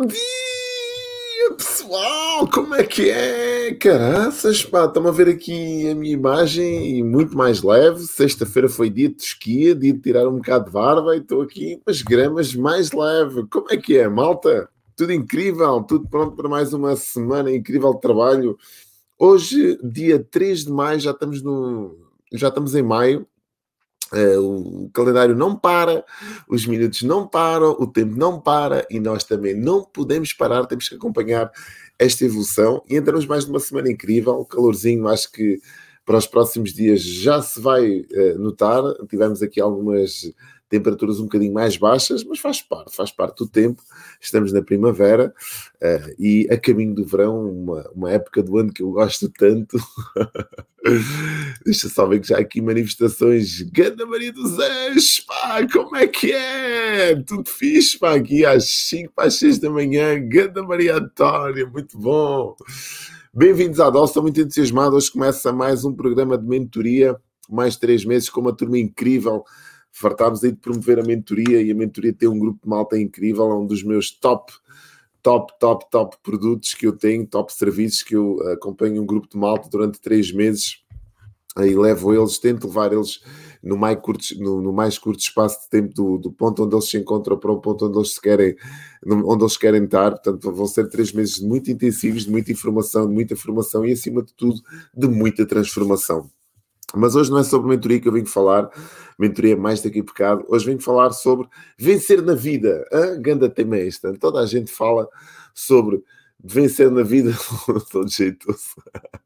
Bom dia, pessoal! Como é que é? Caraças, pá, estão a ver aqui a minha imagem e muito mais leve. Sexta-feira foi dia de esquia, dia de tirar um bocado de barba e estou aqui com as gramas mais leve. Como é que é, malta? Tudo incrível, tudo pronto para mais uma semana incrível de trabalho. Hoje, dia 3 de maio, já estamos no. Já estamos em maio, Uh, o calendário não para, os minutos não param, o tempo não para e nós também não podemos parar, temos que acompanhar esta evolução e entramos mais numa semana incrível, calorzinho, acho que para os próximos dias já se vai uh, notar. Tivemos aqui algumas temperaturas um bocadinho mais baixas, mas faz parte, faz parte do tempo. Estamos na primavera uh, e a caminho do verão, uma, uma época do ano que eu gosto tanto. Deixa só ver que já aqui manifestações. Ganda Maria dos Anjos, pá, como é que é? Tudo fixe, pá, aqui às 5 para as 6 da manhã. Ganda Maria Antónia, muito bom. Bem-vindos à DOS, estou muito entusiasmado. Hoje começa mais um programa de mentoria, mais três meses com uma turma incrível fartámos aí de promover a mentoria e a mentoria tem um grupo de malta incrível, é um dos meus top, top, top, top produtos que eu tenho, top serviços que eu acompanho um grupo de malta durante três meses aí levo eles, tento levar eles no mais curto, no, no mais curto espaço de tempo do, do, ponto onde eles se encontram para o ponto onde eles se querem, onde eles querem estar. Portanto, vão ser três meses muito intensivos, de muita informação, de muita formação e, acima de tudo, de muita transformação. Mas hoje não é sobre mentoria que eu venho falar, mentoria mais daqui a bocado. Hoje venho falar sobre vencer na vida. A ganda tema é esta. Toda a gente fala sobre vencer na vida todo jeitoso.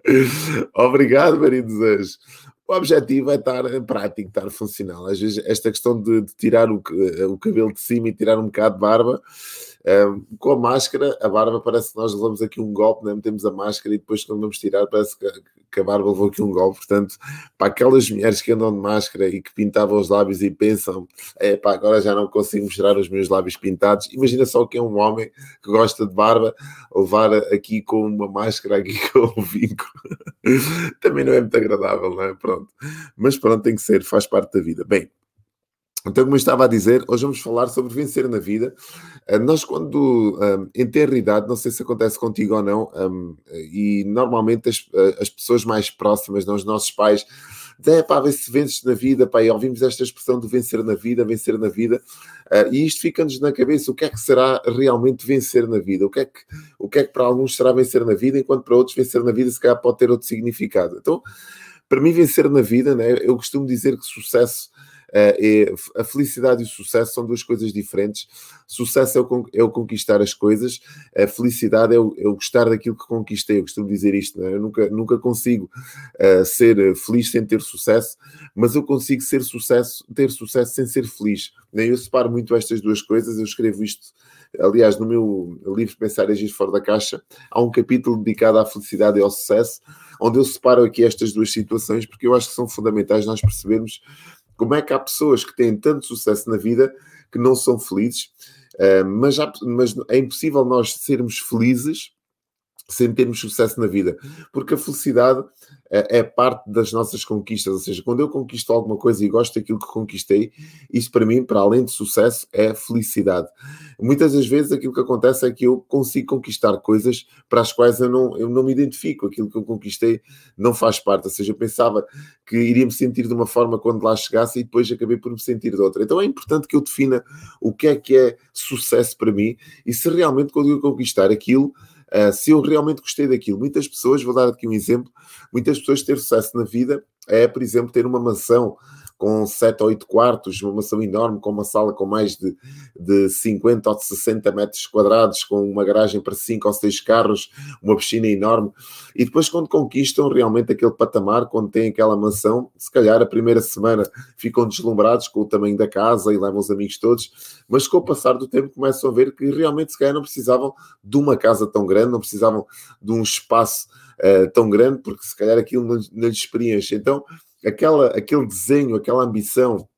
Obrigado, Maria dos Anjos. O objetivo é estar prático, estar funcional. Às vezes, esta questão de, de tirar o, o, cabelo de cima e tirar um bocado de barba, um, com a máscara, a barba parece que nós levamos aqui um golpe, né? metemos a máscara e depois, quando vamos tirar, parece que, que a barba levou aqui um golpe. Portanto, para aquelas mulheres que andam de máscara e que pintavam os lábios e pensam, é pá, agora já não consigo mostrar os meus lábios pintados. Imagina só que é um homem que gosta de barba, levar aqui com uma máscara, aqui com um vinco. Também não é muito agradável, não é? Pronto. Mas pronto, tem que ser, faz parte da vida. Bem, então, como eu estava a dizer, hoje vamos falar sobre vencer na vida. Uh, nós, quando um, em ter idade, não sei se acontece contigo ou não, um, e normalmente as, as, pessoas mais próximas, não, os nossos pais, dizem, pá, ver se vences na vida, pá, e ouvimos esta expressão de vencer na vida, vencer na vida, uh, e isto fica-nos na cabeça, o que é que será realmente vencer na vida? O que, é que, o que é que para alguns será vencer na vida, enquanto para outros vencer na vida se calhar pode ter outro significado. Então, para mim vencer na vida, né, eu costumo dizer que sucesso a felicidade e o sucesso são duas coisas diferentes. Sucesso é o, é o conquistar as coisas, a felicidade é o, é o, gostar daquilo que conquistei. Eu costumo dizer isto, é? eu nunca, nunca consigo uh, ser feliz sem ter sucesso, mas eu consigo ser sucesso, ter sucesso sem ser feliz. Né? Eu separo muito estas duas coisas, eu escrevo isto aliás, no meu livro Pensar e Agir Fora da Caixa, há um capítulo dedicado à felicidade e ao sucesso, onde eu separo aqui estas duas situações, porque eu acho que são fundamentais nós percebermos como é que há pessoas que têm tanto sucesso na vida que não são felizes, uh, mas, há, mas é impossível nós sermos felizes sem termos sucesso na vida, porque a felicidade é, é parte das nossas conquistas, ou seja, quando eu conquisto alguma coisa e gosto daquilo que conquistei, isso para mim, para além de sucesso, é felicidade. Muitas das vezes aquilo que acontece é que eu consigo conquistar coisas para as quais eu não, eu não me identifico, aquilo que eu conquistei não faz parte, ou seja, eu pensava que iria me sentir de uma forma quando lá chegasse e depois acabei por me sentir de outra. Então é importante que eu defina o que é que é sucesso para mim e se realmente quando eu conquistar aquilo Uh, se eu realmente gostei daquilo, muitas pessoas, vou dar aqui um exemplo, muitas pessoas ter sucesso na vida é, por exemplo, ter uma mansão com 7 ou 8 quartos, uma mansão enorme, com uma sala com mais de, de 50 ou de 60 metros quadrados, com uma garagem para 5 ou 6 carros, uma piscina enorme. E depois, quando conquistam realmente aquele patamar, quando têm aquela mansão, se calhar a primeira semana ficam deslumbrados com o tamanho da casa e levam os amigos todos, mas com o passar do tempo começam a ver que realmente se calhar não precisavam de uma casa tão grande, não precisavam de um espaço uh, tão grande, porque se calhar aquilo não, não lhes preenche. Então, aquela, aquele desenho, aquela ambição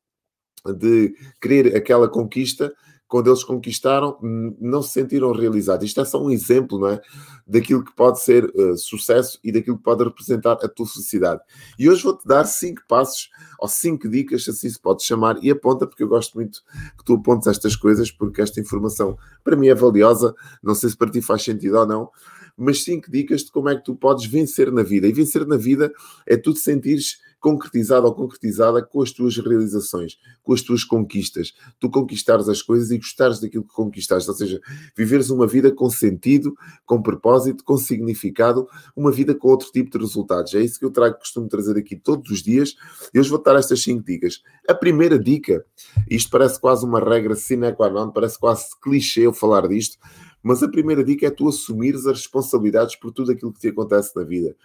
de querer aquela conquista, quando eles conquistaram, não se sentiram realizados. Isto é só um exemplo, não é? Daquilo que pode ser uh, sucesso e daquilo que pode representar a tua felicidade. E hoje vou-te dar cinco passos ou cinco dicas, assim se pode chamar, e aponta, porque eu gosto muito que tu apontes estas coisas, porque esta informação para mim é valiosa. Não sei se para ti faz sentido ou não, mas cinco dicas de como é que tu podes vencer na vida. E vencer na vida é tu te sentires concretizado ou concretizada com as tuas realizações, com as tuas conquistas. Tu conquistares as coisas e gostares daquilo que conquistaste, ou seja, viveres uma vida com sentido, com propósito, com significado, uma vida com outro tipo de resultados. É isso que eu trago, costumo trazer aqui todos os dias. E hoje vou dar estas cinco dicas. A primeira dica, isto parece quase uma regra sine qua non, parece quase clichê eu falar disto, mas a primeira dica é tu assumires as responsabilidades por tudo aquilo que te acontece na vida.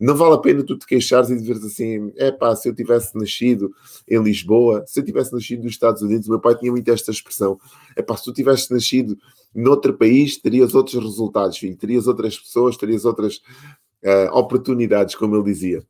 Não vale a pena tu te queixares e dizeres assim: é pá, se eu tivesse nascido em Lisboa, se eu tivesse nascido nos Estados Unidos, meu pai tinha muito esta expressão: é pá, se tu tivesse nascido noutro país, terias outros resultados, filho, terias outras pessoas, terias outras uh, oportunidades, como ele dizia.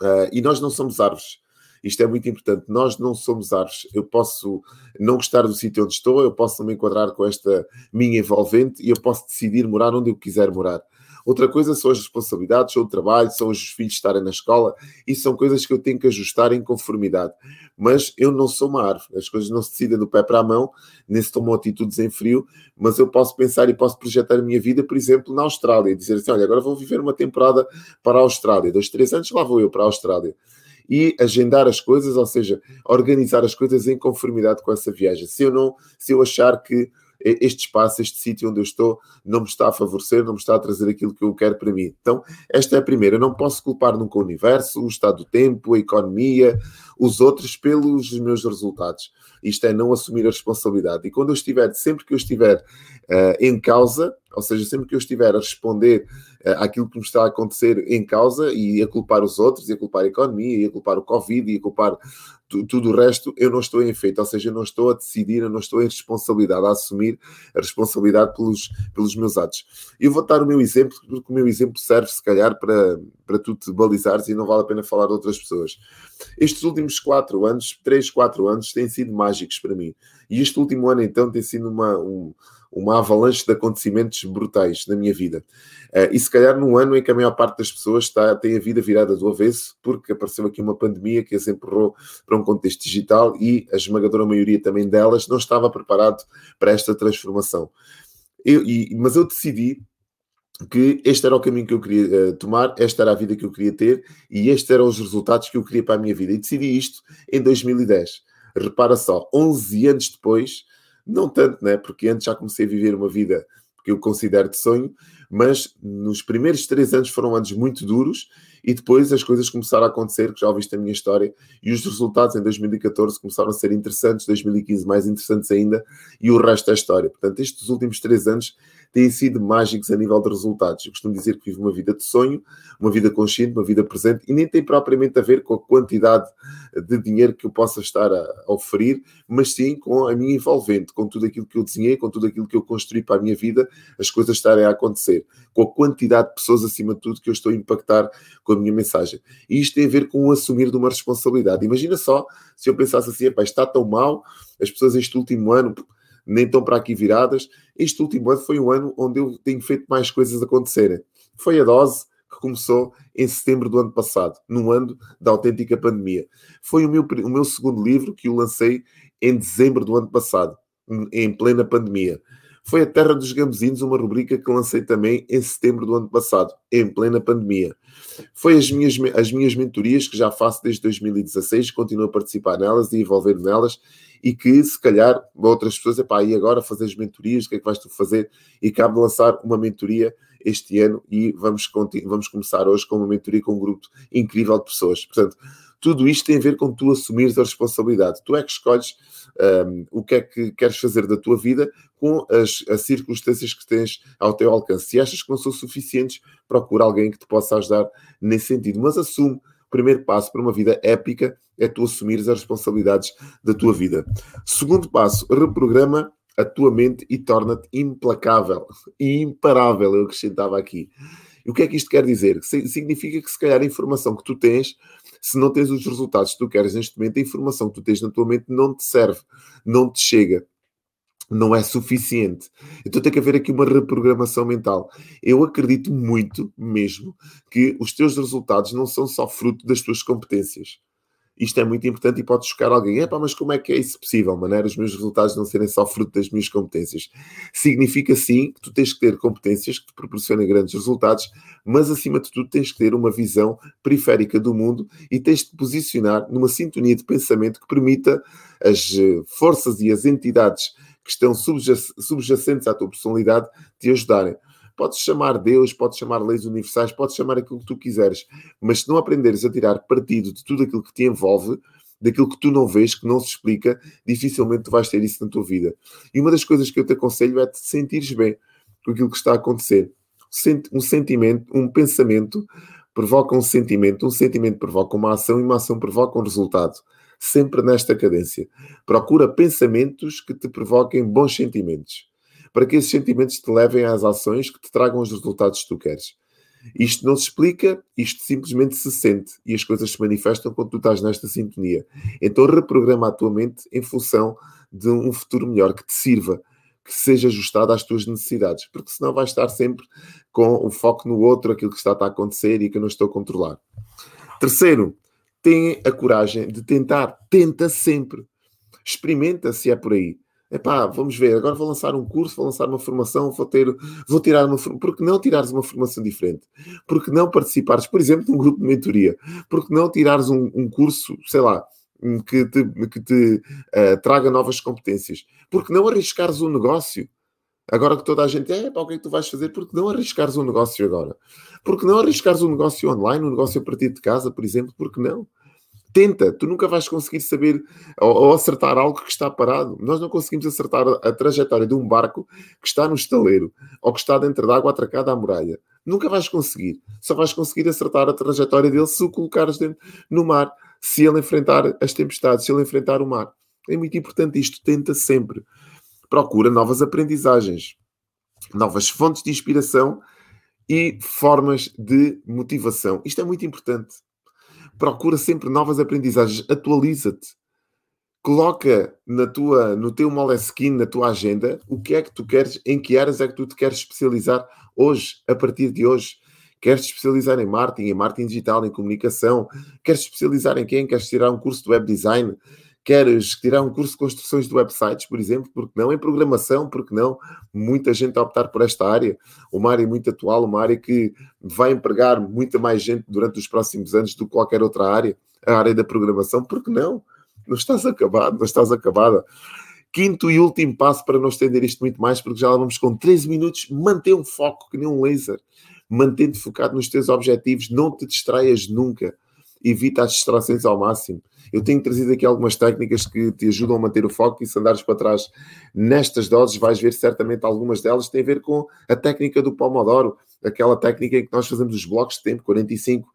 Uh, e nós não somos árvores. Isto é muito importante. Nós não somos árvores. Eu posso não gostar do sítio onde estou, eu posso não me enquadrar com esta minha envolvente e eu posso decidir morar onde eu quiser morar. Outra coisa são as responsabilidades, são o trabalho, são os filhos estarem na escola. Isso são coisas que eu tenho que ajustar em conformidade. Mas eu não sou uma árvore. As coisas não se decidem do pé para a mão, nem se tomam atitudes em frio. Mas eu posso pensar e posso projetar a minha vida, por exemplo, na Austrália. Dizer assim, olha, agora vou viver uma temporada para a Austrália. Dois, três anos lá vou eu para a Austrália e agendar as coisas, ou seja, organizar as coisas em conformidade com essa viagem. Se eu não, se eu achar que este espaço, este sítio onde eu estou, não me está a favorecer, não me está a trazer aquilo que eu quero para mim. Então, esta é a primeira. Não posso culpar nunca o universo, o estado do tempo, a economia, os outros pelos meus resultados. Isto é não assumir a responsabilidade. E quando eu estiver, sempre que eu estiver uh, em causa, ou seja, sempre que eu estiver a responder uh, àquilo que me está a acontecer em causa e a culpar os outros, e a culpar a economia, e a culpar o Covid, e a culpar tudo o resto, eu não estou em efeito, ou seja, eu não estou a decidir, eu não estou em responsabilidade, a assumir a responsabilidade pelos, pelos meus atos. Eu vou dar o meu exemplo, porque o meu exemplo serve, se calhar, para, para tu te balizares e não vale a pena falar de outras pessoas. Estes últimos quatro anos, três, quatro anos, têm sido mágicos para mim. E este último ano, então, tem sido uma, um, uma avalanche de acontecimentos brutais na minha vida. Uh, e se calhar num ano em que a maior parte das pessoas está, tem a vida virada do avesso, porque apareceu aqui uma pandemia que as empurrou para um contexto digital e a esmagadora maioria também delas não estava preparado para esta transformação. Eu, e, mas eu decidi que este era o caminho que eu queria uh, tomar, esta era a vida que eu queria ter e estes eram os resultados que eu queria para a minha vida. E decidi isto em 2010. Repara só, 11 anos depois, não tanto, né? porque antes já comecei a viver uma vida que eu considero de sonho, mas nos primeiros três anos foram anos muito duros e depois as coisas começaram a acontecer, que já ouviste a minha história, e os resultados em 2014 começaram a ser interessantes, 2015 mais interessantes ainda, e o resto é história. Portanto, estes últimos três anos têm sido mágicos a nível de resultados. Eu costumo dizer que vivo uma vida de sonho, uma vida consciente, uma vida presente, e nem tem propriamente a ver com a quantidade de dinheiro que eu possa estar a oferir, mas sim com a minha envolvente, com tudo aquilo que eu desenhei, com tudo aquilo que eu construí para a minha vida, as coisas estarem a acontecer, com a quantidade de pessoas acima de tudo que eu estou a impactar com a minha mensagem. E isto tem a ver com o assumir de uma responsabilidade. Imagina só se eu pensasse assim, está tão mal, as pessoas este último ano nem estão para aqui viradas. Este último ano foi um ano onde eu tenho feito mais coisas acontecerem. Foi a dose que começou em setembro do ano passado, num ano da autêntica pandemia. Foi o meu, o meu segundo livro que eu lancei em dezembro do ano passado, em plena pandemia. Foi A Terra dos Gambezinhos, uma rubrica que lancei também em setembro do ano passado, em plena pandemia. Foi as minhas, as minhas mentorias que já faço desde 2016, continuo a participar nelas e envolver nelas e que se calhar outras pessoas, epá, e agora fazer as mentorias, o que é que vais tu fazer? E cabe lançar uma mentoria este ano e vamos, vamos começar hoje com uma mentoria com um grupo incrível de pessoas. Portanto, tudo isto tem a ver com tu assumires a responsabilidade. Tu é que escolhes um, o que é que queres fazer da tua vida com as, as, circunstâncias que tens ao teu alcance. Se achas que não são suficientes, procura alguém que te possa ajudar nesse sentido. Mas assume primeiro passo para uma vida épica é tu assumires as responsabilidades da tua vida. Segundo passo, reprograma a tua mente e torna-te implacável e imparável, eu acrescentava aqui. E o que é que isto quer dizer? Significa que se calhar a informação que tu tens, se não tens os resultados que tu queres neste momento, a informação que tu tens na tua mente não te serve, não te chega. não é suficiente. Então tem que haver aqui uma reprogramação mental. Eu acredito muito mesmo que os teus resultados não são só fruto das tuas competências. Isto é muito importante e pode chocar alguém. Epá, mas como é que é isso possível, maneira? Os meus resultados não serem só fruto das minhas competências. Significa sim que tu tens que ter competências que te proporcionem grandes resultados, mas acima de tudo tens que ter uma visão periférica do mundo e tens de te posicionar numa sintonia de pensamento que permita as eh, forças e as entidades que estão subjacentes à tua personalidade te ajudarem. Podes chamar Deus, podes chamar leis universais, podes chamar aquilo que tu quiseres, mas se não aprenderes a tirar partido de tudo aquilo que te envolve, daquilo que tu não vês, que não se explica, dificilmente tu vais ter isso na tua vida. E uma das coisas que eu te aconselho é te sentires bem com aquilo que está a acontecer. Um sentimento, um pensamento provoca um sentimento, um sentimento provoca uma ação e uma ação provoca um resultado. Sempre nesta cadência. Procura pensamentos que te provoquem bons sentimentos para que esses sentimentos te levem às ações que te tragam os resultados que tu queres. Isto não se explica, isto simplesmente se sente e as coisas se manifestam quando tu estás nesta sintonia. Então reprograma a tua mente em função de um futuro melhor que te sirva, que seja ajustado às tuas necessidades, porque senão vais estar sempre com o foco no outro, aquilo que está a acontecer e que eu não estou a controlar. Terceiro, tenha a coragem de tentar, tenta sempre. Experimenta se é por aí epá, vamos ver, agora vou lançar um curso, vou lançar uma formação, vou ter, vou tirar uma por que não tirares uma formação diferente? Por que não participares, por exemplo, num grupo de mentoria? Por que não tirares um, um curso, sei lá, que te, que te uh, traga novas competências? Por que não arriscares um negócio? Agora que toda a gente é, para o que é que tu vais fazer? Por que não arriscares um negócio agora? Por que não arriscares um negócio online, um negócio a partir de casa, por exemplo? Por que não? Tenta, tu nunca vais conseguir saber ou, ou, acertar algo que está parado. Nós não conseguimos acertar a, trajetória de um barco que está no estaleiro ou que está dentro da água atracada à muralha. Nunca vais conseguir. Só vais conseguir acertar a trajetória dele se o colocares dentro, no mar, se ele enfrentar as tempestades, se ele enfrentar o mar. É muito importante isto. Tenta sempre. Procura novas aprendizagens, novas fontes de inspiração e formas de motivação. Isto é muito importante procura sempre novas aprendizagens, atualiza-te. Coloca na tua, no teu Moleskine, na tua agenda, o que é que tu queres, em que áreas é que tu te queres especializar hoje, a partir de hoje. Queres te especializar em marketing, em marketing digital, em comunicação? Queres te especializar em quem? Queres tirar um curso de web design? Queres tirar um curso de construções de websites, por exemplo? Porque não? Em programação, porque não? Muita gente a optar por esta área, uma área muito atual, uma área que vai empregar muita mais gente durante os próximos anos do que qualquer outra área, a área da programação, porque não? Não estás acabado, não estás acabada. Quinto e último passo para não estender isto muito mais, porque já lá vamos com 13 minutos, manter um foco que nem um laser. Mantente focado nos teus objetivos, não te distraias nunca. Evita as distrações ao máximo. Eu tenho trazido aqui algumas técnicas que te ajudam a manter o foco e se andares para trás nestas doses, vais ver certamente algumas delas têm a ver com a técnica do Pomodoro, aquela técnica em que nós fazemos os blocos de tempo, 45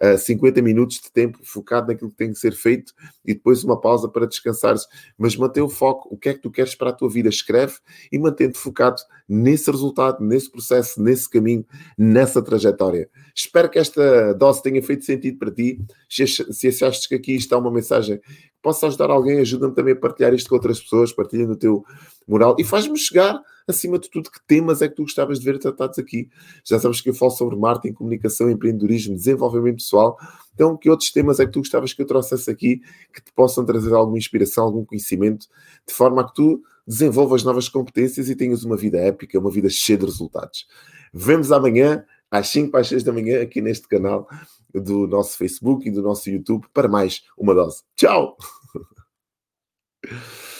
a 50 minutos de tempo focado naquilo que tem que ser feito e depois uma pausa para descansares. Mas mantém o foco, o que é que tu queres para a tua vida? Escreve e mantém-te focado nesse resultado, nesse processo, nesse caminho, nessa trajetória. Espero que esta dose tenha feito sentido para ti. Se achaste que aqui está uma mensagem que possa ajudar alguém, ajuda-me também a partilhar isto com outras pessoas, partilha no teu mural e faz-me chegar acima de tudo, que temas é que tu gostavas de ver tratados aqui? Já sabes que eu falo sobre marketing, comunicação, empreendedorismo, desenvolvimento pessoal. Então, que outros temas é que tu gostavas que eu trouxesse aqui que te possam trazer alguma inspiração, algum conhecimento, de forma a que tu desenvolvas novas competências e tenhas uma vida épica, uma vida cheia de resultados. Vemos amanhã, às 5 às 6 da manhã, aqui neste canal do nosso Facebook e do nosso YouTube, para mais uma dose. Tchau!